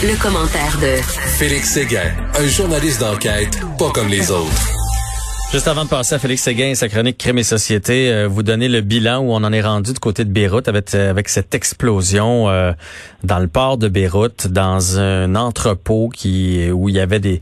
Le, commentaire de Félix Séguin, un journaliste d'enquête pas comme les autres. Juste avant de passer à Félix Séguin et sa chronique Crime et Société, euh, vous donnez le bilan où on en est rendu du côté de Beyrouth avec, euh, avec cette explosion euh, dans le port de Beyrouth, dans un entrepôt qui où il y avait des,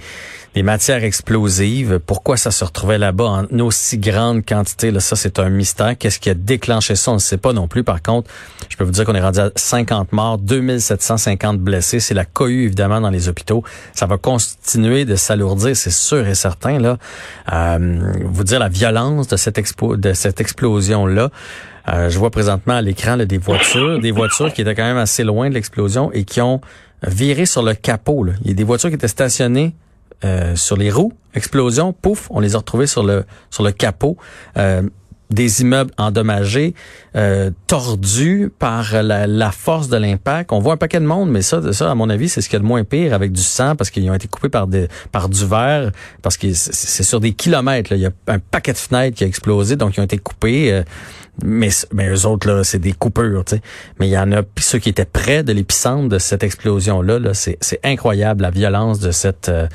des matières explosives. Pourquoi ça se retrouvait là-bas en aussi grande quantité? Là, ça, c'est un mystère. Qu'est-ce qui a déclenché ça? On ne sait pas non plus. Par contre, je peux vous dire qu'on est rendu à 50 morts, 2750 blessés. C'est la cohue, évidemment, dans les hôpitaux. Ça va continuer de s'alourdir, c'est sûr et certain. Là, euh, vous dire la violence de cette, expo de cette explosion-là. Euh, je vois présentement à l'écran des voitures, des voitures qui étaient quand même assez loin de l'explosion et qui ont viré sur le capot. Il y a des voitures qui étaient stationnées euh, sur les roues, explosion, pouf, on les a retrouvés sur le sur le capot. Euh, des immeubles endommagés, euh, tordus par la, force de l'impact. On voit un paquet de monde, mais ça, ça à mon avis, c'est ce qu'il y a de moins pire avec du sang parce qu'ils ont été coupés par des par du verre, parce que c'est sur des kilomètres. Là. Il y a un paquet de fenêtres qui a explosé, donc ils ont été coupés mais, mais eux autres, là, c'est des coupures, tu sais. Mais il y en a ceux qui étaient près de l'épicentre de cette explosion-là. Là, c'est, incroyable la violence de cette euh,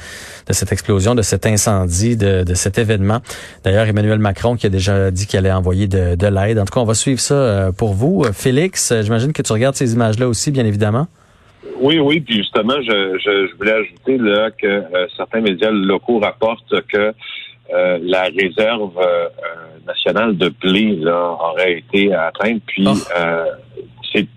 de cette explosion, de cet incendie, de, de cet événement. D'ailleurs, Emmanuel Macron qui a déjà dit qu'il allait envoyer de, de l'aide. En tout cas, on va suivre ça euh, pour vous. Euh, Félix, j'imagine que tu regardes ces images-là aussi, bien évidemment. Oui, oui, puis justement, je, je, je voulais ajouter là que certains médias locaux rapportent que euh, la réserve euh, nationale de blé là, aurait été atteinte. Puis ah. euh, c'est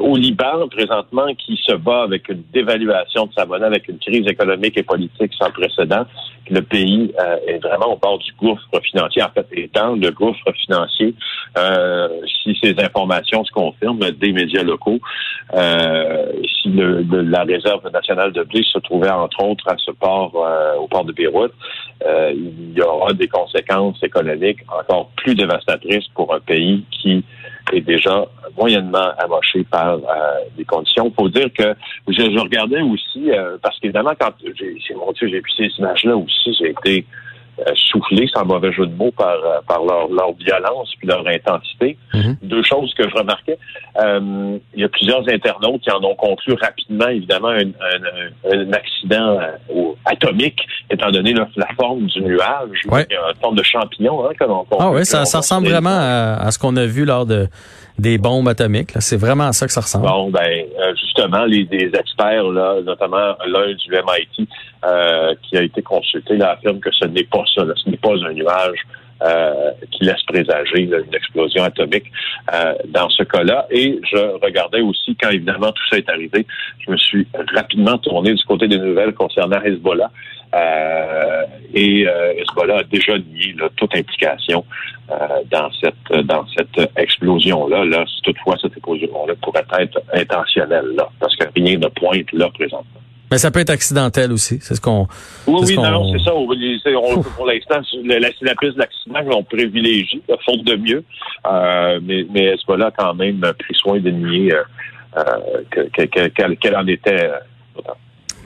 au, Liban, présentement, qui se bat avec une dévaluation de sa monnaie, avec une crise économique et politique sans précédent, le pays euh, est vraiment au bord du gouffre financier, en fait, est dans le gouffre financier, euh, si ces informations se confirment des médias locaux, euh, si le, la réserve nationale de blé se trouvait, entre autres, à ce port, au port de Beyrouth, il y aura des conséquences économiques encore plus dévastatrices pour un pays qui est déjà moyennement amoché par euh, des conditions. Faut dire que je, regardais aussi, euh, parce qu'évidemment, quand j'ai, mon j'ai vu ces images-là aussi, j'ai été euh, soufflé, sans mauvais jeu de mots, par, euh, par leur, leur violence puis leur intensité. Mhm. Deux choses que je remarquais. Euh, il y a plusieurs internautes qui en ont conclu rapidement, évidemment, un, un, accident atomique, étant donné la, forme du nuage, ouais. une forme de champignon. Hein, ah oui, ça, ça ressemble vraiment à, à ce qu'on a vu lors de des bombes atomiques. C'est vraiment à ça que ça ressemble. Bon, ben justement, les experts, là, notamment l'un du MIT, euh, qui a été consulté, là, affirme que ce n'est pas ça. ce n'est pas un nuage euh, qui laisse présager une explosion atomique euh, dans ce cas-là. Et je regardais aussi, quand évidemment tout ça est arrivé, je me suis rapidement tourné du côté des nouvelles concernant Hezbollah. Euh, et Hezbollah a déjà nié toute implication dans cette dans cette explosion-là. Là, si toutefois cette explosion-là pourrait être intentionnelle, là, parce que rien ne pointe là présentement. Mais ça peut être accidentel aussi, c'est ce qu'on. Oui, oui, non, c'est ça. On, pour l'instant, c'est la piste d'accident qu'on privilégie, faute de mieux. Euh, mais, mais là quand même pris soin de nier euh, euh qu'elle en était. Euh,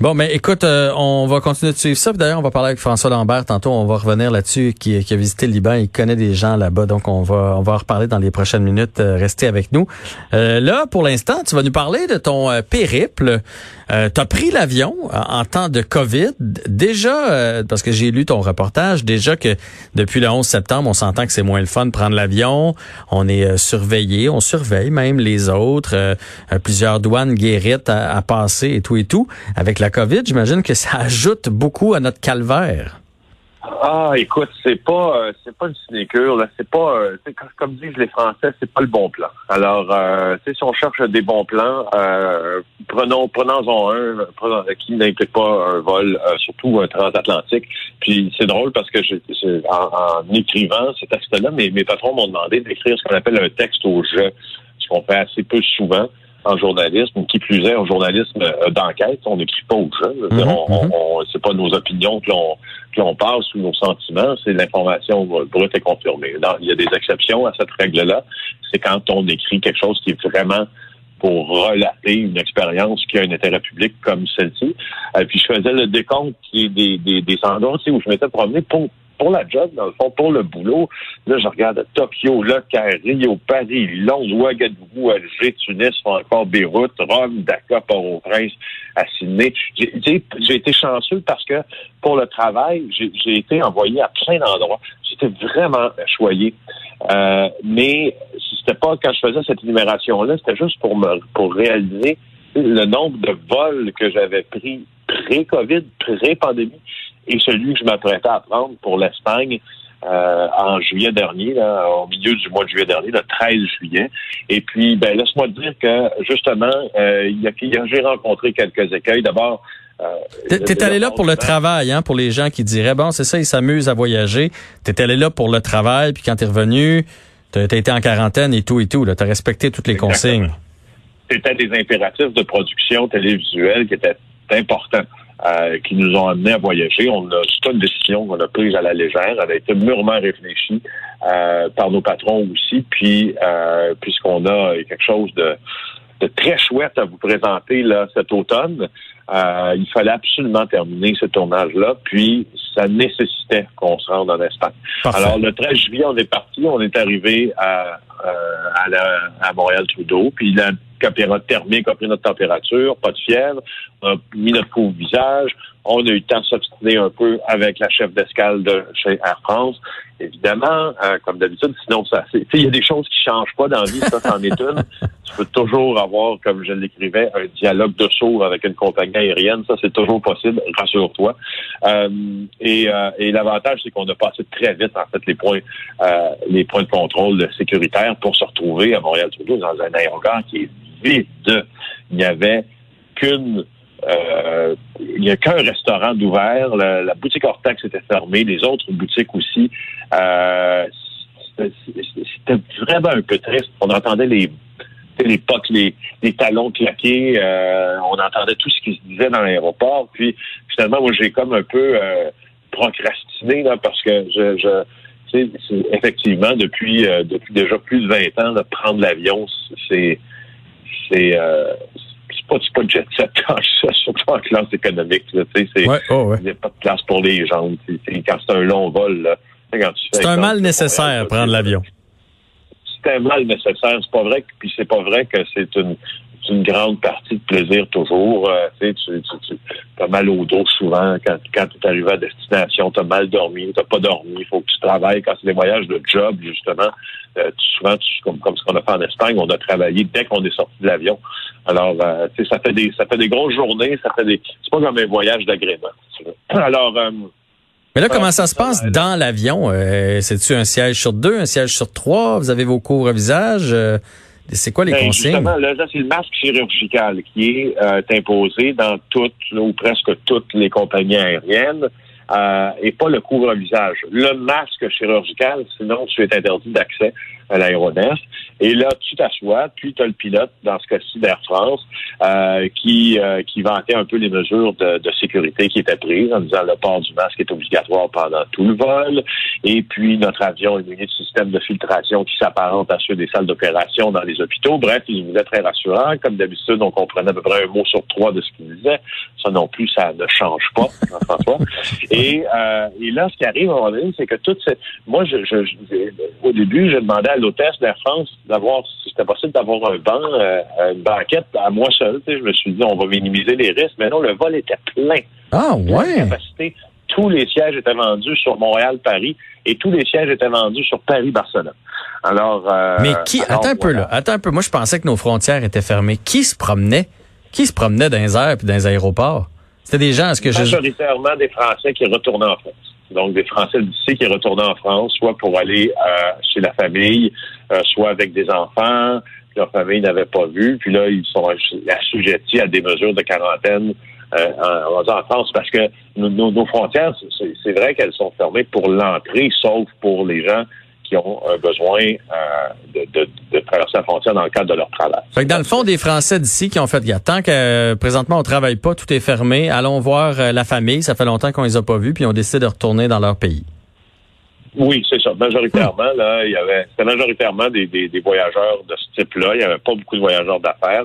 Bon, mais écoute, euh, on va continuer de suivre ça. D'ailleurs, on va parler avec François Lambert tantôt. On va revenir là-dessus, qui, a visité le Liban. Il connaît des gens là-bas, donc on va on va en reparler dans les prochaines minutes. Euh, restez avec nous. Euh, là, pour l'instant, tu vas nous parler de ton périple. tu as pris l'avion en temps de COVID. Déjà, parce que j'ai lu ton reportage, déjà que depuis le 11 septembre, on s'entend que c'est moins le fun de prendre l'avion. On est surveillé, on surveille même les autres. plusieurs douanes guérites à, à passer et tout et tout. Avec la COVID, j'imagine que ça ajoute beaucoup à notre calvaire. Ah, écoute, c'est pas euh, c'est pas une sinécure, là. C'est pas euh, comme disent les Français, c'est pas le bon plan. Alors, euh, si on cherche des bons plans, prenons prenons-en un qui n'implique pas un vol, surtout un transatlantique. Puis c'est drôle parce que en, écrivant cet mes, mes patrons m'ont demandé d'écrire ce qu'on appelle un texte au jeu, ce qu'on fait assez peu souvent. En journalisme, qui plus est en journalisme euh, d'enquête. On n'écrit pas aux gens. Dire, Mhm, on, on, on- c'est pas nos opinions que l'on que l'on passe ou nos sentiments, c'est l'information brute et confirmée. Il y a des exceptions à cette règle-là. C'est quand on écrit quelque chose qui est vraiment pour relater une expérience qui a un intérêt public comme celle-ci. Euh, puis je faisais le décompte des, des, des, des endroits où je m'étais promené pour pour la job, dans le fond, pour le boulot. Là, je regarde Tokyo, Caire, Rio, Paris, Londres, Ouagadougou, Alger, Tunis, encore Beyrouth, Rome, Dakar, Port-au-Prince, à Sydney. J'ai été chanceux parce que pour le travail, j'ai j'ai été envoyé à plein d'endroits. J'étais vraiment choyé. Euh, mais c'était pas quand je faisais cette énumération-là, c'était juste pour me pour réaliser le nombre de vols que j'avais pris pré-COVID, pré-pandémie, et celui que je m'apprêtais à prendre pour l'Espagne euh, en juillet dernier, là, au milieu du mois de juillet dernier, le 13 juillet. Et puis, ben, laisse-moi te dire que justement, euh, y a, il y a- j'ai rencontré quelques écueils. D'abord, euh, T'es allé là pour le travail, hein, pour les gens qui diraient bon, c'est ça, ils s'amusent à voyager. T'es allé là pour le travail, puis quand t'es revenu, t'as été en quarantaine et tout et tout. T'as respecté toutes les consignes. C'était des impératifs de production télévisuelle qui étaient importants. Euh, qui nous ont amenés à voyager. On a, c'est une décision qu'on a prise à la légère. Elle a été mûrement réfléchie euh, par nos patrons aussi. Puis, euh, puisqu'on a quelque chose de, de très chouette à vous présenter là cet automne, euh, il fallait absolument terminer ce tournage-là. Puis, ça nécessitait qu'on se rende en Espagne. Parfait. Alors, le 13 juillet, on est parti. On est arrivé à, euh, à, la- à Montréal-Trudeau. Puis, la caméra thermique a pris notre température, pas de fièvre. On a mis notre couvre-visage. On a eu le temps de s'obstiner un peu avec la chef d'escale de chez Air France. Évidemment, euh, comme d'habitude, sinon, ça, il y a des choses qui changent pas dans la vie. Ça, c'en est une. Tu peux toujours avoir, comme je l'écrivais, un dialogue de sourds avec une compagnie aérienne. Ça, c'est toujours possible. Rassure-toi. Euh, et euh, et l'avantage, c'est qu'on a passé très vite, en fait, les points, euh, les points de contrôle sécuritaires pour se retrouver à Montréal-Trudeau dans un aérogare qui est Il n'y avait qu'une euh, qu'un restaurant d'ouvert. La, boutique Hortex était fermée, les autres boutiques aussi. Euh, c'était vraiment un peu triste. On entendait les les les, talons claqués, euh, on entendait tout ce qui se disait dans l'aéroport. Puis finalement, moi, j'ai comme un peu euh, procrastiné parce que je, je effectivement, depuis depuis déjà plus de 20 ans, de prendre l'avion, c'est c'est euh, c'est pas, pas jet set surtout en classe économique. Là, tu sais, c'est, Ouais, oh, ouais. Il n'y a pas de place pour les sais, Quand c'est un long vol, là, quand tu C'est un mal de nécessaire, prendre l'avion. C'est un mal nécessaire. C'est pas vrai puis c'est pas vrai que c'est une, une grande partie de plaisir toujours. Euh, tu sais, tu, tu, tu as mal au dos souvent quand, quand tu es arrivé à destination, tu as mal dormi, tu pas dormi, il faut que tu travailles. Quand c'est des voyages de job, justement, euh, tu- souvent, tu- comme, comme ce qu'on a fait en Espagne, on a travaillé dès qu'on est sorti de l'avion. Alors, euh, tu sais, ça fait des ça fait des grosses journées, ça fait des. C'est pas comme un voyage d'agrément. Alors, euh, Mais là, comment ça se passe dans l'avion? Euh, C'est-tu un siège sur deux, un siège sur trois? Vous avez vos cours à visage? Euh, c'est quoi les Ben, consignes? Justement, là, c'est le masque chirurgical qui est euh, imposé dans toutes ou presque toutes les compagnies aériennes euh, et pas le couvre-visage. Le masque chirurgical, sinon tu es interdit d'accès à l'aéronef. Et là, tu t'assois, puis tu as le pilote, dans ce cas-ci d'Air France, euh, qui, euh, qui vantait un peu les mesures de, de sécurité qui étaient prises en disant le port du masque est obligatoire pendant tout le vol. Et puis, notre avion est muni de système de filtration qui s'apparente à ceux des salles d'opération dans les hôpitaux. Bref, il voulait très rassurant. Comme d'habitude, on comprenait à peu près un mot sur trois de ce qu'il disait. Ça non plus, ça ne change pas, Jean-François. Et, euh, et là, ce qui arrive à un moment donné, c'est que toute cette... Moi, je, je, je- au début, je demandais à l'hôtesse d'Air France d'avoir, si c'était possible d'avoir un banc, euh, une banquette à moi seul. Tu sais, je me suis dit, on va minimiser les risques. Mais non, le vol était plein. Ah, Plein de ouais. capacité. Tous les sièges étaient vendus sur Montréal-Paris et tous les sièges étaient vendus sur Paris-Barcelone. Alors, euh, Mais qui, alors, attends un peu voilà. là, attends un peu. Moi, je pensais que nos frontières étaient fermées. Qui se promenait? Qui se promenait dans les airs puis dans les aéroports? C'était des gens, est-ce que je... majoritairement des Français qui retournaient en France. Donc, des Français d'ici qui retournaient en France, soit pour aller euh, chez la famille, euh, soit avec des enfants que leur famille n'avait pas vu. Puis là, ils sont assujettis à des mesures de quarantaine euh, en, en- France parce que nos, nos- frontières, c'est vrai qu'elles sont fermées pour l'entrée, sauf pour les gens qui ont un besoin de, de, de, traverser la frontière dans le cadre de leur travail. Fait que dans le fond, des Français d'ici qui ont fait, il tant que présentement on travaille pas, tout est fermé, allons voir la famille, ça fait longtemps qu'on les a pas vus, puis on décide de retourner dans leur pays. Oui, c'est ça. Majoritairement, là, il y avait, c'était majoritairement des, des, des, voyageurs de ce type-là. Il n'y avait pas beaucoup de voyageurs d'affaires.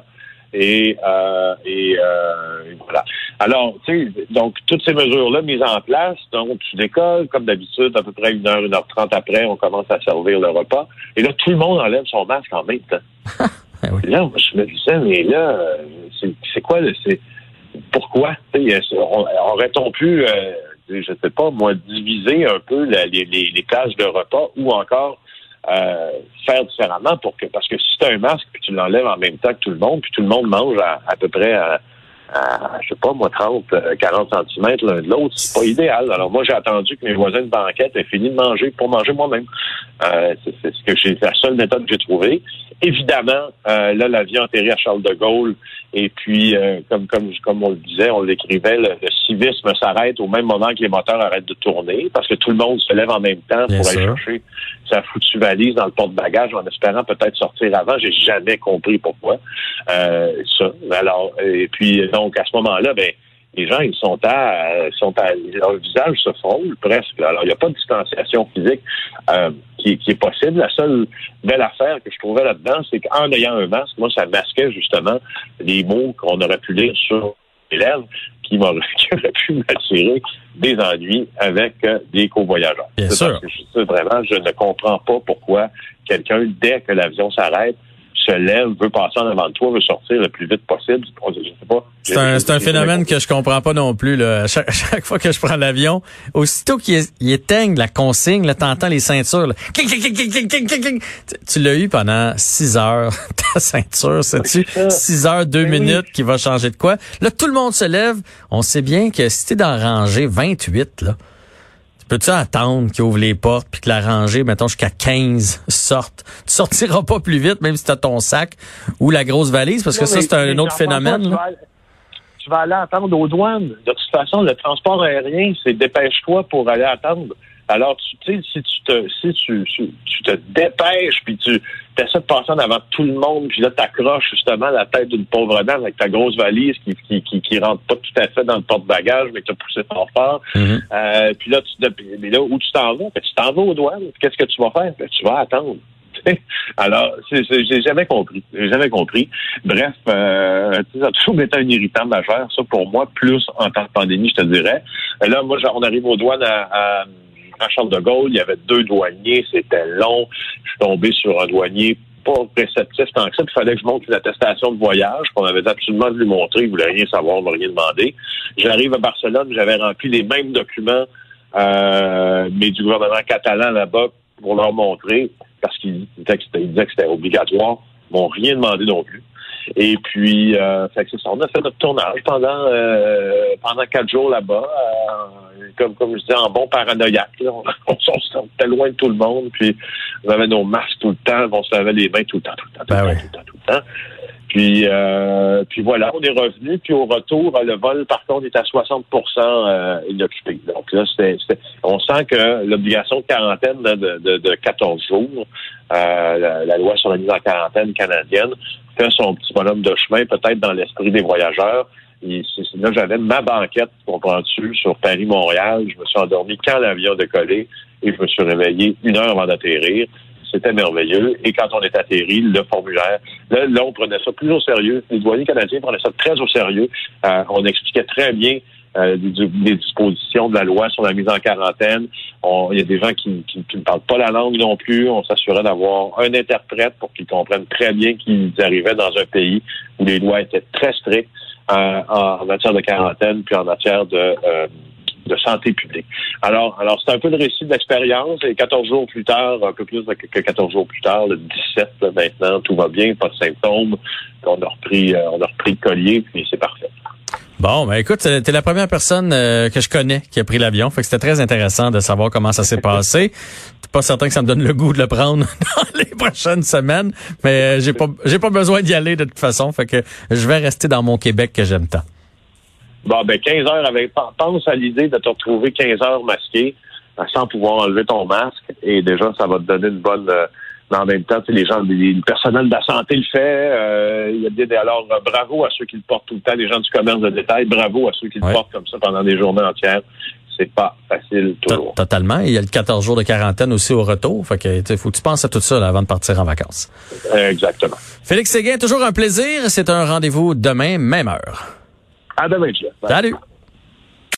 Et, euh, et, euh, voilà. Alors, tu sais, donc toutes ces mesures-là mises en place, donc tu décolles, comme d'habitude, à peu près une heure, une heure trente après, on commence à servir le repas. Et là, tout le monde enlève son masque en même temps. Ben oui. Là, je me disais, mais là, c'est quoi, c'est pourquoi? Aurait-on pu euh, je sais pas, moi, diviser un peu les, les, les cases de repas ou encore euh, faire différemment pour que parce que si tu as un masque puis tu l'enlèves en même temps que tout le monde, puis tout le monde mange à, à peu près à, à, je sais pas, moi, 30, 40 cm l'un de l'autre, c'est pas idéal. Alors moi, j'ai attendu que mes voisins de banquette aient fini de manger pour manger moi-même. Euh, c'est ce que j'ai la seule méthode que j'ai trouvée. Évidemment, euh, là, l'avion atterrit à Charles de Gaulle, et puis, euh, comme, comme, comme on le disait, on l'écrivait, le, civisme s'arrête au même moment que les moteurs arrêtent de tourner, parce que tout le monde se lève en même temps pour aller chercher sa foutue valise dans le porte-bagages en espérant peut-être sortir avant. J'ai jamais compris pourquoi. Euh, ça. Alors, et puis, donc, à ce moment-là, ben, les gens, ils sont à, sont à, leur visage se frôle presque. Alors, il n'y a pas de distanciation physique euh, qui, qui, est possible. La seule belle affaire que je trouvais là-dedans, c'est qu'en ayant un masque, moi, ça masquait justement les mots qu'on aurait pu lire sur les lèvres qui, m'auraient pu m'attirer des ennuis avec euh, des co-voyageurs. Bien sûr. vraiment, je ne comprends pas pourquoi quelqu'un, dès que l'avion s'arrête, se lève, veut passer en avant de toi, veut sortir le plus vite possible. Je sais pas. C'est un, c'est un phénomène que je comprends pas non plus. Là. Chaque, chaque fois que je prends l'avion, aussitôt qu'il éteigne la consigne, là, t'entends les ceintures. Là. Tu l'as eu pendant six heures, ta ceinture, sais-tu? Six heures, deux minutes qui va changer de quoi. Là, tout le monde se lève. On sait bien que si t'es dans rangée 28, là, Peux-tu attendre qu'ils ouvre les portes puis que la rangée, mettons, jusqu'à 15 sorte? Tu sortiras pas plus vite, même si tu as ton sac ou la grosse valise, parce que ça, c'est un, autre phénomène. tu vas aller attendre aux douanes. De toute façon, le transport aérien, c'est dépêche-toi pour aller attendre. Alors, tu sais, si tu te, si tu, tu, te dépêches, puis tu essaies de passer en avant tout le monde, puis là, tu accroches justement la tête d'une pauvre dame avec ta grosse valise qui, qui, qui, qui, rentre pas tout à fait dans le porte-bagages, mais que tu as poussé fort fort. Mm-hmm. euh, puis là, tu, mais là, où tu t'en vas? Ben, tu t'en vas aux douanes. Qu'est-ce que tu vas faire? Ben, tu vas attendre. Alors, j'ai jamais compris. J'ai jamais compris. Bref, euh, ça a toujours été un irritant majeur, ça, pour moi, plus en temps de pandémie, je te dirais. Là, moi, on arrive aux douanes à à Charles de Gaulle, il y avait deux douaniers, c'était long. Je suis tombé sur un douanier pas réceptif tant que ça. Il fallait que je montre une attestation de voyage qu'on avait absolument lui montrer. Il voulait rien savoir, m'a rien demandé. J'arrive à Barcelone, j'avais rempli les mêmes documents, euh, mais du gouvernement catalan là-bas pour leur montrer, parce qu'il disait que c'était obligatoire. Ils m'ont rien demandé non plus. Et puis, euh, fait que ça, on a fait notre tournage pendant euh, pendant quatre jours là-bas, euh, comme comme je disais, en bon paranoïaque. On, on, sortait loin de tout le monde, puis on avait nos masques tout le temps, on se lavait les mains tout le temps, tout le temps, tout, le, ben temps, tout le temps, tout le temps. Puis, euh, puis voilà, on est revenu. Puis au retour, le vol, par contre, est à 60% euh, inoccupé. Donc là, c'était, on sent que l'obligation de quarantaine de, de, de 14 jours, euh, la, la, loi sur la mise en quarantaine canadienne, fait son petit bonhomme de chemin, peut-être dans l'esprit des voyageurs. Et là, j'avais ma banquette, comprends-tu, sur Paris-Montréal. Je me suis endormi quand l'avion décollé et je me suis réveillé une heure avant d'atterrir. C'était merveilleux. Et quand on est atterri, le formulaire, là, on prenait ça plus au sérieux. Les douaniers canadiens prenaient ça très au sérieux. Euh, on expliquait très bien euh, les, dispositions de la loi sur la mise en quarantaine. Il y a des gens qui, ne parlent pas la langue non plus. On s'assurait d'avoir un interprète pour qu'ils comprennent très bien qu'ils arrivaient dans un pays où les lois étaient très strictes euh, en, matière de quarantaine puis en matière de euh, de santé publique. Alors, alors c'est un peu le récit de l'expérience. Et 14 jours plus tard, un peu plus que 14 jours plus tard, le 17 maintenant, tout va bien, pas de symptômes. On a repris, on a repris le collier, puis c'est parfait. Bon, ben écoute, t'es la première personne euh, que je connais qui a pris l'avion. Fait que c'était très intéressant de savoir comment ça s'est passé. pas certain que ça me donne le goût de le prendre dans les prochaines semaines, mais euh, j'ai pas j'ai pas besoin d'y aller de toute façon. Fait que je vais rester dans mon Québec que j'aime tant. Bon, ben 15 heures avec pense à l'idée de te retrouver 15 heures masqué. sans pouvoir enlever ton masque. Et déjà, ça va te donner une bonne... Euh, mais en même temps, les gens, le personnel de la santé le fait. Euh, il y a des, alors, bravo à ceux qui le portent tout le temps, les gens du commerce de détail. Bravo à ceux qui le portent comme ça pendant des journées entières c'est pas facile toujours. Totalement. Il y a le 14 jours de quarantaine aussi au retour. Fait que, faut que tu penses à tout ça avant de partir en vacances. Exactement. Félix Séguin, toujours un plaisir. C'est un rendez-vous demain, même heure. À demain, Salut.